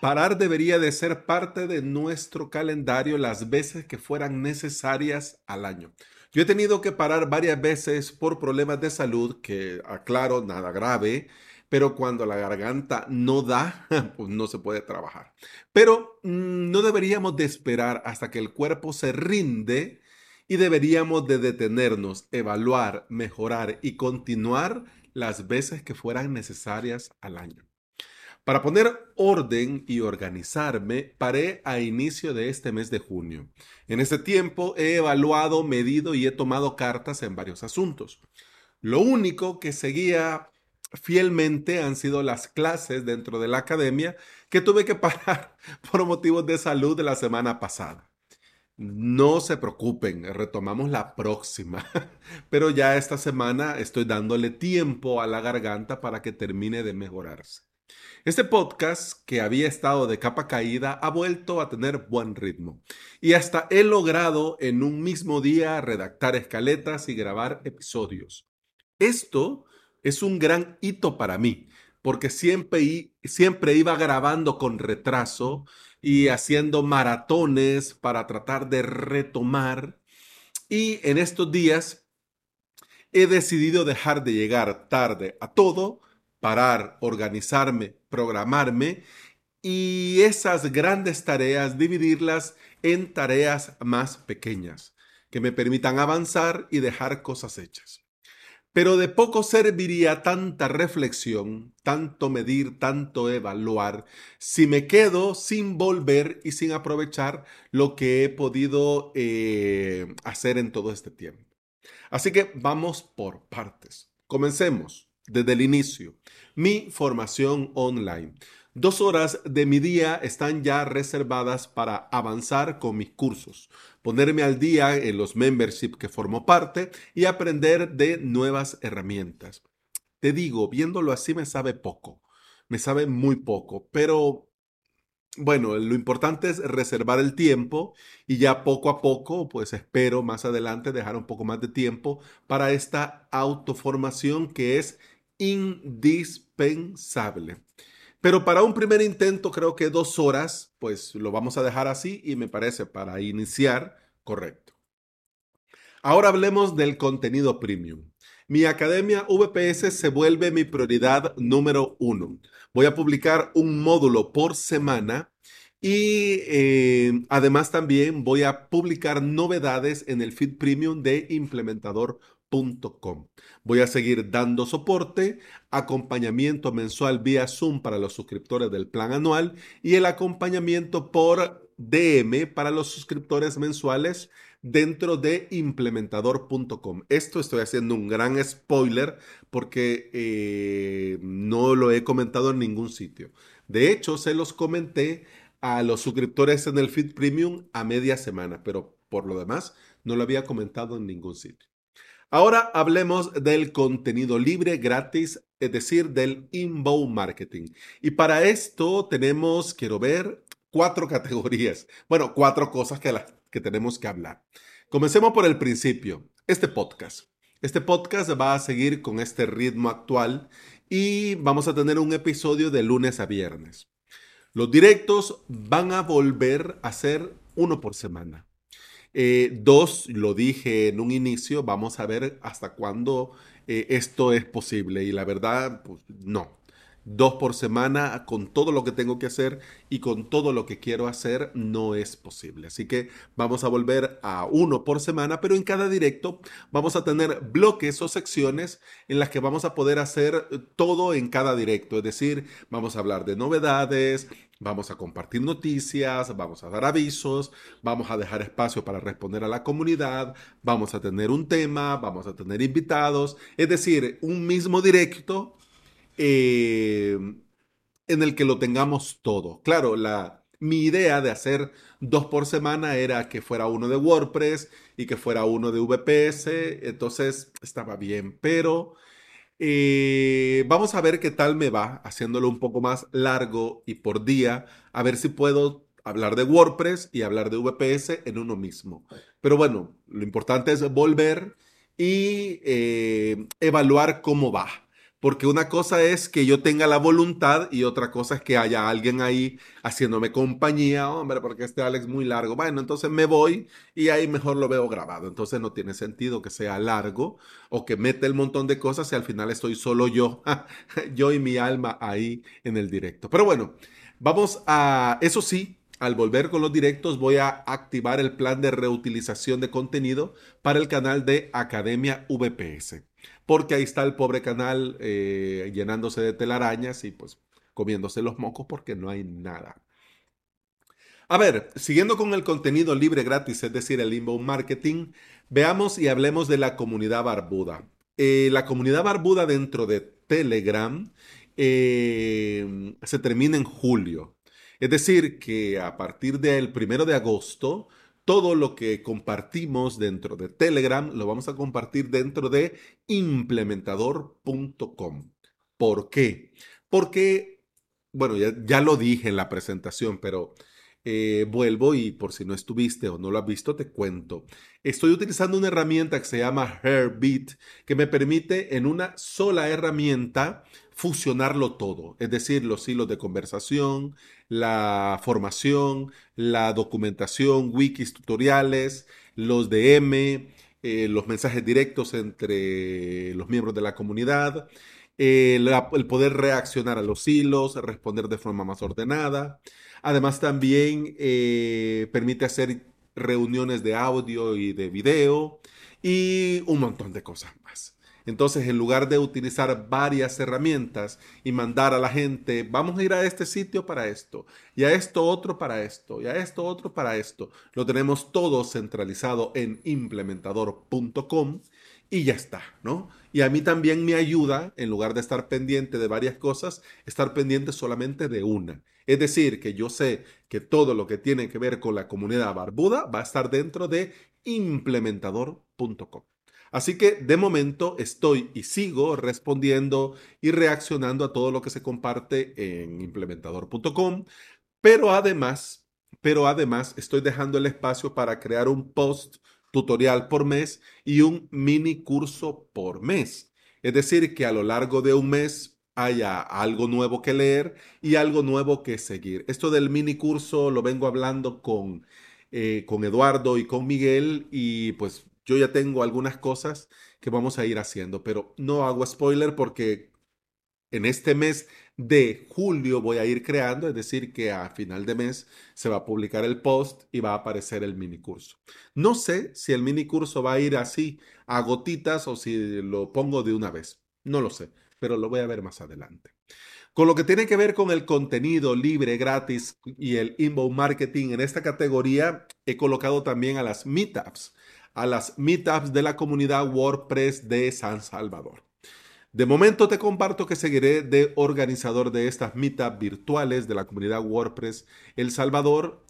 Parar debería de ser parte de nuestro calendario las veces que fueran necesarias al año. Yo he tenido que parar varias veces por problemas de salud, que aclaro, nada grave, pero cuando la garganta no da, pues no se puede trabajar. Pero mm, no deberíamos de esperar hasta que el cuerpo se rinde y deberíamos de detenernos, evaluar, mejorar y continuar las veces que fueran necesarias al año. Para poner orden y organizarme, paré a inicio de este mes de junio. En este tiempo he evaluado, medido y he tomado cartas en varios asuntos. Lo único que seguía fielmente han sido las clases dentro de la academia que tuve que parar por motivos de salud de la semana pasada. No se preocupen, retomamos la próxima, pero ya esta semana estoy dándole tiempo a la garganta para que termine de mejorarse. Este podcast, que había estado de capa caída, ha vuelto a tener buen ritmo. Y hasta he logrado en un mismo día redactar escaletas y grabar episodios. Esto es un gran hito para mí, porque siempre, iba grabando con retraso y haciendo maratones para tratar de retomar. Y en estos días he decidido dejar de llegar tarde a todo parar, organizarme, programarme y esas grandes tareas dividirlas en tareas más pequeñas que me permitan avanzar y dejar cosas hechas. Pero de poco serviría tanta reflexión, tanto medir, tanto evaluar, si me quedo sin volver y sin aprovechar lo que he podido eh, hacer en todo este tiempo. Así que vamos por partes. Comencemos desde el inicio. Mi formación online. Dos horas de mi día están ya reservadas para avanzar con mis cursos, ponerme al día en los membership que formo parte y aprender de nuevas herramientas. Te digo, viéndolo así me sabe poco, me sabe muy poco, pero bueno, lo importante es reservar el tiempo y ya poco a poco, pues espero más adelante dejar un poco más de tiempo para esta autoformación que es indispensable. Pero para un primer intento creo que dos horas, pues lo vamos a dejar así y me parece para iniciar correcto. Ahora hablemos del contenido premium. Mi academia VPS se vuelve mi prioridad número uno. Voy a publicar un módulo por semana y eh, además también voy a publicar novedades en el feed premium de implementador Voy a seguir dando soporte, acompañamiento mensual vía Zoom para los suscriptores del plan anual y el acompañamiento por DM para los suscriptores mensuales dentro de implementador.com. Esto estoy haciendo un gran spoiler porque eh, no lo he comentado en ningún sitio. De hecho, se los comenté a los suscriptores en el feed premium a media semana, pero por lo demás no lo había comentado en ningún sitio. Ahora hablemos del contenido libre, gratis, es decir, del inbound marketing. Y para esto tenemos, quiero ver, cuatro categorías. Bueno, cuatro cosas que, que tenemos que hablar. Comencemos por el principio. Este podcast. Este podcast va a seguir con este ritmo actual y vamos a tener un episodio de lunes a viernes. Los directos van a volver a ser uno por semana. Eh, dos, lo dije en un inicio, vamos a ver hasta cuándo eh, esto es posible. Y la verdad, pues no. Dos por semana con todo lo que tengo que hacer y con todo lo que quiero hacer no es posible. Así que vamos a volver a uno por semana, pero en cada directo vamos a tener bloques o secciones en las que vamos a poder hacer todo en cada directo. Es decir, vamos a hablar de novedades, Vamos a compartir noticias, vamos a dar avisos, vamos a dejar espacio para responder a la comunidad, vamos a tener un tema, vamos a tener invitados, es decir, un mismo directo eh, en el que lo tengamos todo. Claro, la, mi idea de hacer dos por semana era que fuera uno de WordPress y que fuera uno de VPS, entonces estaba bien, pero eh, vamos a ver qué tal me va haciéndolo un poco más largo y por día, a ver si puedo hablar de WordPress y hablar de VPS en uno mismo. Pero bueno, lo importante es volver y eh, evaluar cómo va. Porque una cosa es que yo tenga la voluntad y otra cosa es que haya alguien ahí haciéndome compañía, hombre, porque este Alex es muy largo. Bueno, entonces me voy y ahí mejor lo veo grabado. Entonces no tiene sentido que sea largo o que mete el montón de cosas y al final estoy solo yo, yo y mi alma ahí en el directo. Pero bueno, vamos a, eso sí, al volver con los directos voy a activar el plan de reutilización de contenido para el canal de Academia VPS porque ahí está el pobre canal eh, llenándose de telarañas y pues comiéndose los mocos porque no hay nada. A ver, siguiendo con el contenido libre gratis, es decir, el inbound marketing, veamos y hablemos de la comunidad barbuda. Eh, la comunidad barbuda dentro de Telegram eh, se termina en julio. Es decir, que a partir del primero de agosto todo lo que compartimos dentro de Telegram lo vamos a compartir dentro de implementador.com. ¿Por qué? Porque, bueno, ya, lo dije en la presentación, pero eh, vuelvo y por si no estuviste o no lo has visto, te cuento. Estoy utilizando una herramienta que se llama Herbit, que me permite en una sola herramienta fusionarlo todo, es decir, los hilos de conversación, la formación, la documentación, wikis, tutoriales, los DM, eh, los mensajes directos entre los miembros de la comunidad, el poder reaccionar a los hilos, responder de forma más ordenada. Además también eh, permite hacer reuniones de audio y de video y un montón de cosas más. Entonces, en lugar de utilizar varias herramientas y mandar a la gente, vamos a ir a este sitio para esto, y a esto otro para esto, y a esto otro para esto, lo tenemos todo centralizado en implementador.com y ya está, ¿no? Y a mí también me ayuda, en lugar de estar pendiente de varias cosas, estar pendiente solamente de una. Es decir, que yo sé que todo lo que tiene que ver con la comunidad barbuda va a estar dentro de implementador.com. Así que de momento estoy y sigo respondiendo y reaccionando a todo lo que se comparte en implementador.com, pero además, pero además estoy dejando el espacio para crear un post tutorial por mes y un mini curso por mes. Es decir, que a lo largo de un mes haya algo nuevo que leer y algo nuevo que seguir. Esto del mini curso lo vengo hablando con, eh, con Eduardo y con Miguel y pues yo ya tengo algunas cosas que vamos a ir haciendo, pero no hago spoiler porque en este mes de julio voy a ir creando, es decir, que a final de mes se va a publicar el post y va a aparecer el mini curso. No sé si el mini curso va a ir así a gotitas o si lo pongo de una vez. No lo sé, pero lo voy a ver más adelante. Con lo que tiene que ver con el contenido libre, gratis y el inbound marketing, en esta categoría he colocado también a las meetups a las meetups de la comunidad WordPress de San Salvador. De momento te comparto que seguiré de organizador de estas meetups virtuales de la comunidad WordPress El Salvador.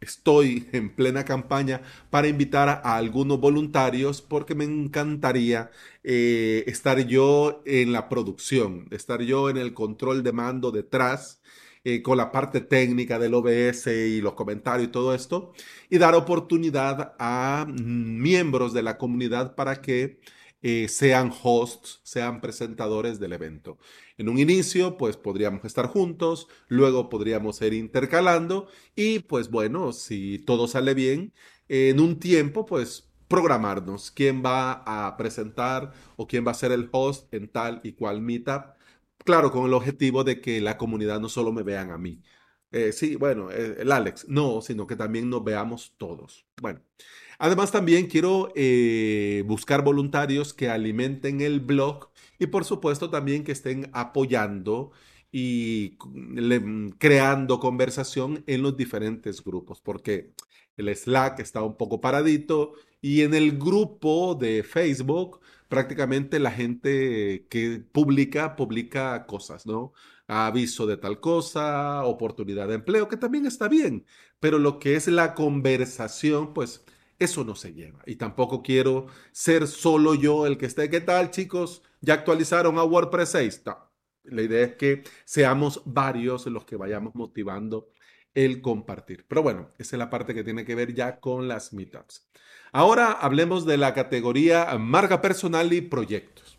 Estoy en plena campaña para invitar a algunos voluntarios porque me encantaría eh, estar yo en la producción, estar yo en el control de mando detrás eh, con la parte técnica del OBS y los comentarios y todo esto, y dar oportunidad a miembros de la comunidad para que eh, sean hosts, sean presentadores del evento. En un inicio, pues podríamos estar juntos, luego podríamos ir intercalando y pues bueno, si todo sale bien, en un tiempo, pues programarnos quién va a presentar o quién va a ser el host en tal y cual meetup Claro, con el objetivo de que la comunidad no solo me vean a mí. Eh, sí, bueno, eh, el Alex, no, sino que también nos veamos todos. Bueno, además también quiero eh, buscar voluntarios que alimenten el blog y por supuesto también que estén apoyando y creando conversación en los diferentes grupos, porque el Slack está un poco paradito y en el grupo de Facebook prácticamente la gente que publica, publica cosas, ¿no? Aviso de tal cosa, oportunidad de empleo, que también está bien, pero lo que es la conversación, pues eso no se lleva. Y tampoco quiero ser solo yo el que esté. ¿Qué tal, chicos? ¿Ya actualizaron a WordPress 6? La idea es que seamos varios los que vayamos motivando el compartir. Pero bueno, esa es la parte que tiene que ver ya con las meetups. Ahora hablemos de la categoría marca personal y proyectos.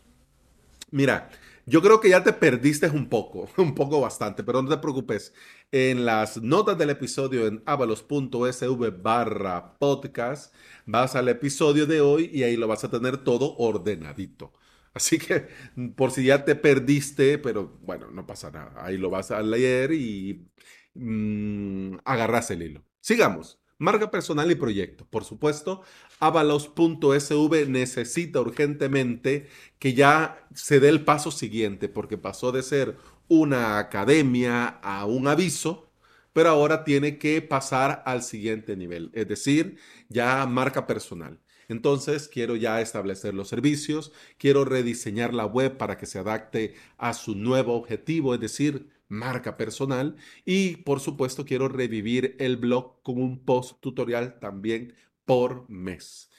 Mira, yo creo que ya te perdiste un poco, un poco bastante, pero no te preocupes. En las notas del episodio en avalos.sv barra podcast vas al episodio de hoy y ahí lo vas a tener todo ordenadito. Así que por si ya te perdiste, pero bueno, no pasa nada. Ahí lo vas a leer y mmm, agarras el hilo. Sigamos. Marca personal y proyecto. Por supuesto, avalos.sv necesita urgentemente que ya se dé el paso siguiente, porque pasó de ser una academia a un aviso, pero ahora tiene que pasar al siguiente nivel, es decir, ya marca personal. Entonces, quiero ya establecer los servicios, quiero rediseñar la web para que se adapte a su nuevo objetivo, es decir, marca personal. Y por supuesto, quiero revivir el blog con un post tutorial también por mes.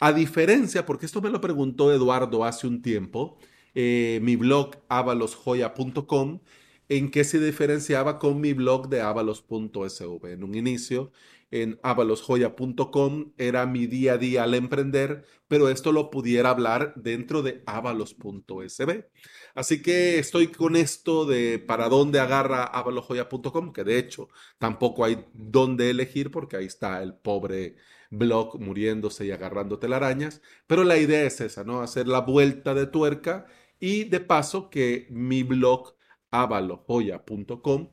A diferencia, porque esto me lo preguntó Eduardo hace un tiempo, eh, mi blog avalosjoya.com, en qué se diferenciaba con mi blog de avalos.sv. En un inicio en avalosjoya.com era mi día a día al emprender, pero esto lo pudiera hablar dentro de avalos.sb. Así que estoy con esto de para dónde agarra avalosjoya.com, que de hecho tampoco hay dónde elegir porque ahí está el pobre blog muriéndose y agarrando telarañas, pero la idea es esa, ¿no? Hacer la vuelta de tuerca y de paso que mi blog avalosjoya.com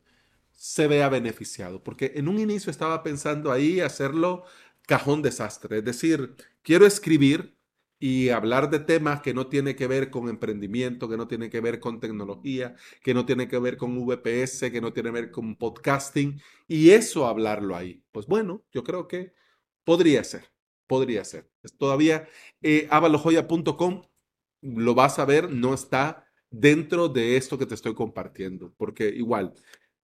se vea beneficiado, porque en un inicio estaba pensando ahí hacerlo cajón desastre, es decir, quiero escribir y hablar de temas que no tiene que ver con emprendimiento, que no tiene que ver con tecnología, que no tiene que ver con VPS, que no tiene que ver con podcasting, y eso hablarlo ahí. Pues bueno, yo creo que podría ser, podría ser. Todavía eh, avalojoya.com lo vas a ver, no está dentro de esto que te estoy compartiendo, porque igual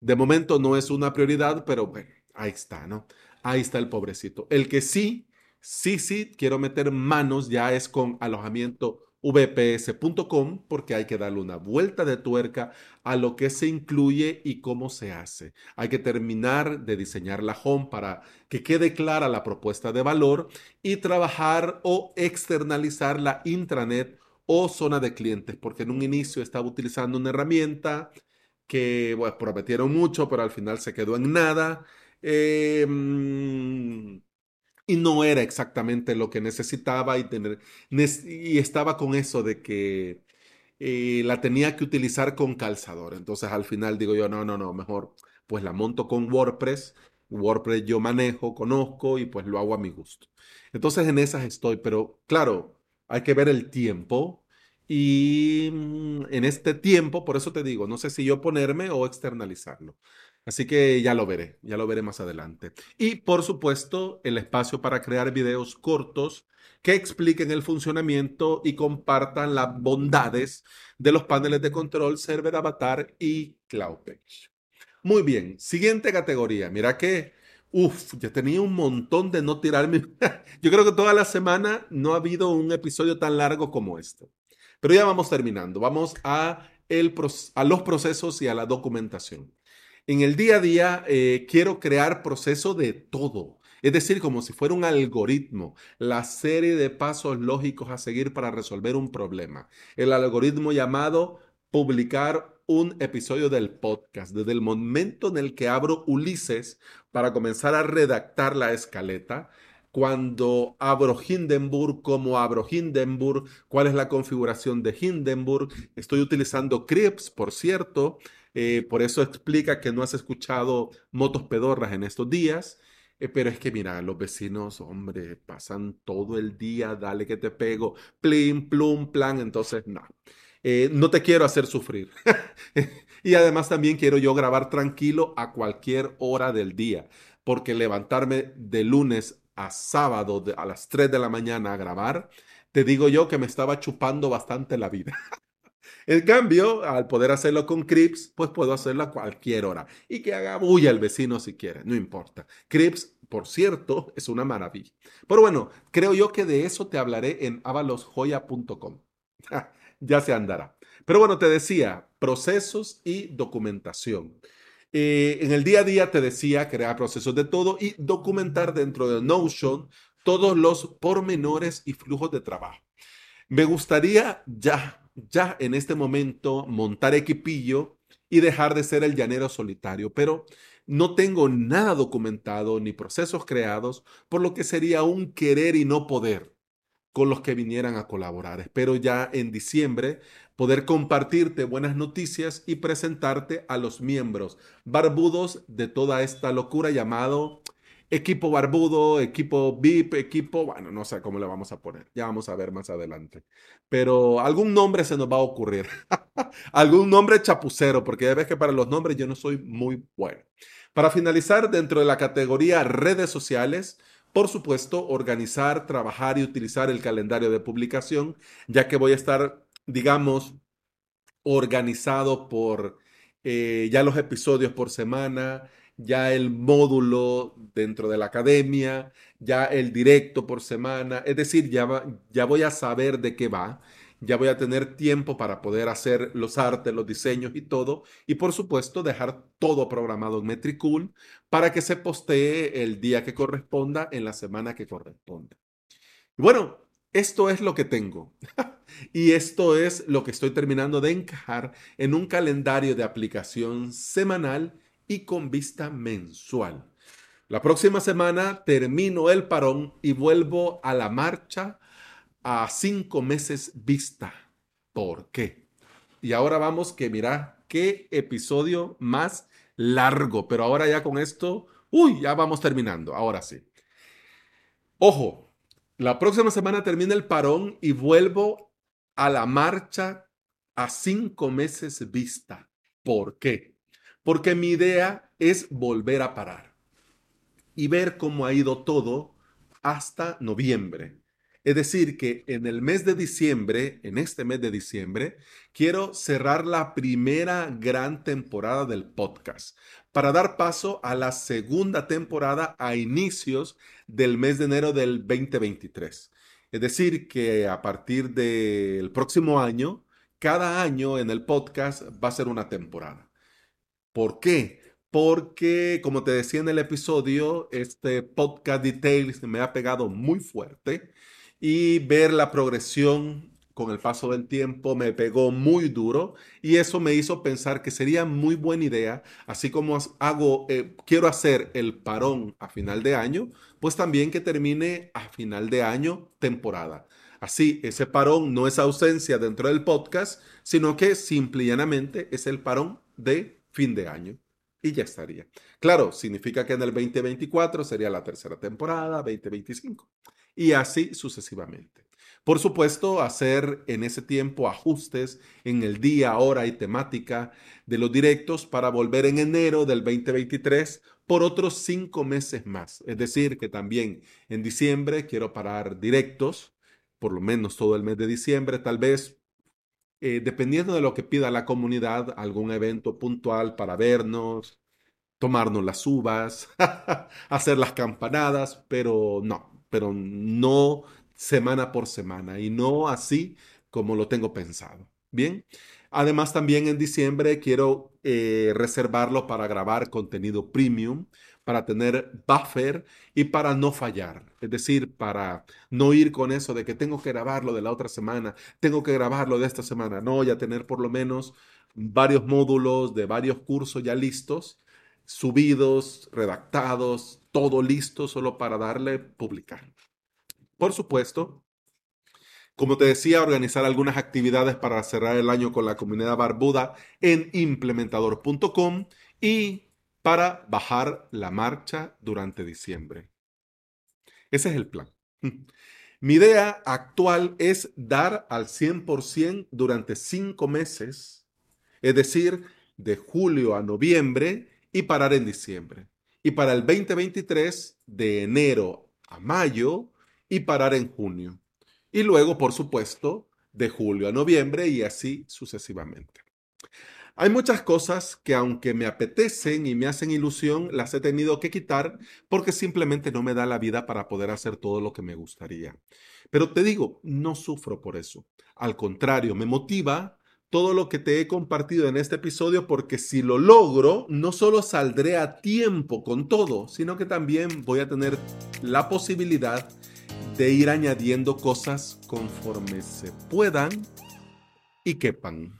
de momento no es una prioridad, pero bueno, ahí está, ¿no? Ahí está el pobrecito. El que sí, sí, sí, quiero meter manos ya es con alojamiento vps.com porque hay que darle una vuelta de tuerca a lo que se incluye y cómo se hace. Hay que terminar de diseñar la home para que quede clara la propuesta de valor y trabajar o externalizar la intranet o zona de clientes, porque en un inicio estaba utilizando una herramienta que prometieron mucho, pero al final se quedó en nada. Em, y no era exactamente lo que necesitaba y, tener, y estaba con eso de que eh, la tenía que utilizar con calzador. Entonces al final digo yo, no, no, no, mejor pues la monto con WordPress. WordPress yo manejo, conozco y pues lo hago a mi gusto. Entonces en esas estoy, pero claro, hay que ver el tiempo y mm, en este tiempo, por eso te digo, no sé si yo ponerme o externalizarlo. Así que ya lo veré, ya lo veré más adelante. Y por supuesto, el espacio para crear videos cortos que expliquen el funcionamiento y compartan las bondades de los paneles de control, server avatar y CloudPage. Muy bien, siguiente categoría. Mira que, uff, ya tenía un montón de no tirarme. Yo creo que toda la semana no ha habido un episodio tan largo como este. Pero ya vamos terminando. Vamos a, el, a los procesos y a la documentación. En el día a día eh, quiero crear proceso de todo. Es decir, como si fuera un algoritmo, la serie de pasos lógicos a seguir para resolver un problema. El algoritmo llamado publicar un episodio del podcast. Desde el momento en el que abro Ulises para comenzar a redactar la escaleta, cuando abro Hindenburg, cómo abro Hindenburg, cuál es la configuración de Hindenburg. Estoy utilizando Crips, por cierto, eh, por eso explica que no has escuchado motos pedorras en estos días. Eh, pero es que mira, los vecinos, hombre, pasan todo el día, dale que te pego, plim, plum, plan, entonces no. Eh, no te quiero hacer sufrir. y además también quiero yo grabar tranquilo a cualquier hora del día, porque levantarme de lunes a sábado a las 3 de la mañana a grabar, te digo yo que me estaba chupando bastante la vida. En cambio, al poder hacerlo con Crips, pues puedo hacerlo a cualquier hora y que haga bulla el vecino si quiere, no importa. Crips, por cierto, es una maravilla. Pero bueno, creo yo que de eso te hablaré en avalosjoya.com. ya se andará. Pero bueno, te decía, procesos y documentación. Eh, en el día a día te decía crear procesos de todo y documentar dentro de Notion todos los pormenores y flujos de trabajo. Me gustaría ya ya en este momento montar equipillo y dejar de ser el llanero solitario, pero no tengo nada documentado ni procesos creados, por lo que sería un querer y no poder con los que vinieran a colaborar. Espero ya en diciembre poder compartirte buenas noticias y presentarte a los miembros barbudos de toda esta locura llamado equipo barbudo, equipo VIP, equipo, bueno, no sé cómo le vamos a poner, ya vamos a ver más adelante. Pero algún nombre se nos va a ocurrir, algún nombre chapucero, porque ya ves que para los nombres yo no soy muy bueno. Para finalizar, dentro de la categoría redes sociales, por supuesto, organizar, trabajar y utilizar el calendario de publicación, ya que voy a estar, digamos, organizado por eh, ya los episodios por semana, ya el módulo dentro de la academia, ya el directo por semana, es decir, ya, ya voy a saber de qué va, ya voy a tener tiempo para poder hacer los artes, los diseños y todo, y por supuesto dejar todo programado en Metricool para que se postee el día que corresponda en la semana que corresponda. Bueno, esto es lo que tengo. y esto es lo que estoy terminando de encajar en un calendario de aplicación semanal y con vista mensual. La próxima semana termino el parón y vuelvo a la marcha a cinco meses vista. ¿Por qué? Y ahora vamos que mira qué episodio más largo, pero ahora ya con esto, uy, ya vamos terminando, ahora sí. Ojo, la próxima semana termina el parón y vuelvo a la marcha a cinco meses vista. ¿Por qué? porque mi idea es volver a parar y ver cómo ha ido todo hasta noviembre. Es decir, que en el mes de diciembre, en este mes de diciembre, quiero cerrar la primera gran temporada del podcast para dar paso a la segunda temporada a inicios del mes de enero del 2023. Es decir, que a partir del próximo año, cada año en el podcast va a ser una temporada. ¿Por qué? Porque, como te decía en el episodio, este podcast Details me ha pegado muy fuerte y ver la progresión con el paso del tiempo me pegó muy duro y eso me hizo pensar que sería muy buena idea, así como hago, eh, quiero hacer el parón a final de año, pues también que termine a final de año temporada. Así, ese parón no es ausencia dentro del podcast, sino que simple y llanamente es el parón de fin de año y ya estaría. Claro, significa que en el 2024 sería la tercera temporada, 2025 y así sucesivamente. Por supuesto, hacer en ese tiempo ajustes en el día, hora y temática de los directos para volver en enero del 2023 por otros cinco meses más. Es decir, que también en diciembre quiero parar directos, por lo menos todo el mes de diciembre, tal vez eh, dependiendo de lo que pida la comunidad, algún evento puntual para vernos, tomarnos las uvas, hacer las campanadas, pero no, pero no semana por semana y no así como lo tengo pensado. Bien, además también en diciembre quiero eh, reservarlo para grabar contenido premium para tener buffer y para no fallar. Es decir, para no ir con eso de que tengo que grabarlo de la otra semana, tengo que grabarlo de esta semana. No, ya tener por lo menos varios módulos de varios cursos ya listos, subidos, redactados, todo listo solo para darle publicar. Por supuesto, como te decía, organizar algunas actividades para cerrar el año con la comunidad barbuda en implementador.com y para bajar la marcha durante diciembre. Ese es el plan. Mi idea actual es dar al 100% durante cinco meses, es decir, de julio a noviembre y parar en diciembre. Y para el 2023, de enero a mayo y parar en junio. Y luego, por supuesto, de julio a noviembre y así sucesivamente. Hay muchas cosas que aunque me apetecen y me hacen ilusión, las he tenido que quitar porque simplemente no me da la vida para poder hacer todo lo que me gustaría. Pero te digo, no sufro por eso. Al contrario, me motiva todo lo que te he compartido en este episodio porque si lo logro, no solo saldré a tiempo con todo, sino que también voy a tener la posibilidad de ir añadiendo cosas conforme se puedan y quepan.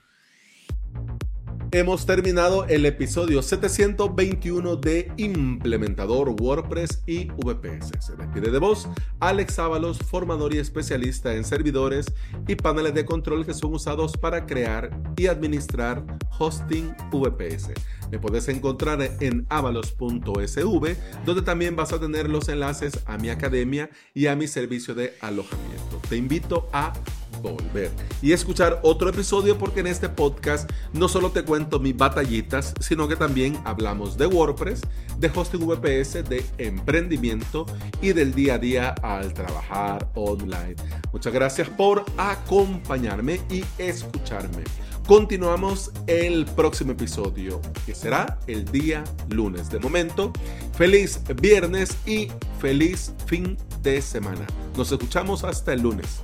Hemos terminado el episodio 721 de Implementador WordPress y VPS. Se despide de vos Alex Ábalos, formador y especialista en servidores y paneles de control que son usados para crear y administrar hosting VPS. Me puedes encontrar en avalos.sv, donde también vas a tener los enlaces a mi academia y a mi servicio de alojamiento. Te invito a volver y escuchar otro episodio porque en este podcast no solo te cuento mis batallitas, sino que también hablamos de WordPress, de hosting VPS, de emprendimiento y del día a día al trabajar online. Muchas gracias por acompañarme y escucharme. Continuamos el próximo episodio, que será el día lunes. De momento, feliz viernes y feliz fin de semana. Nos escuchamos hasta el lunes.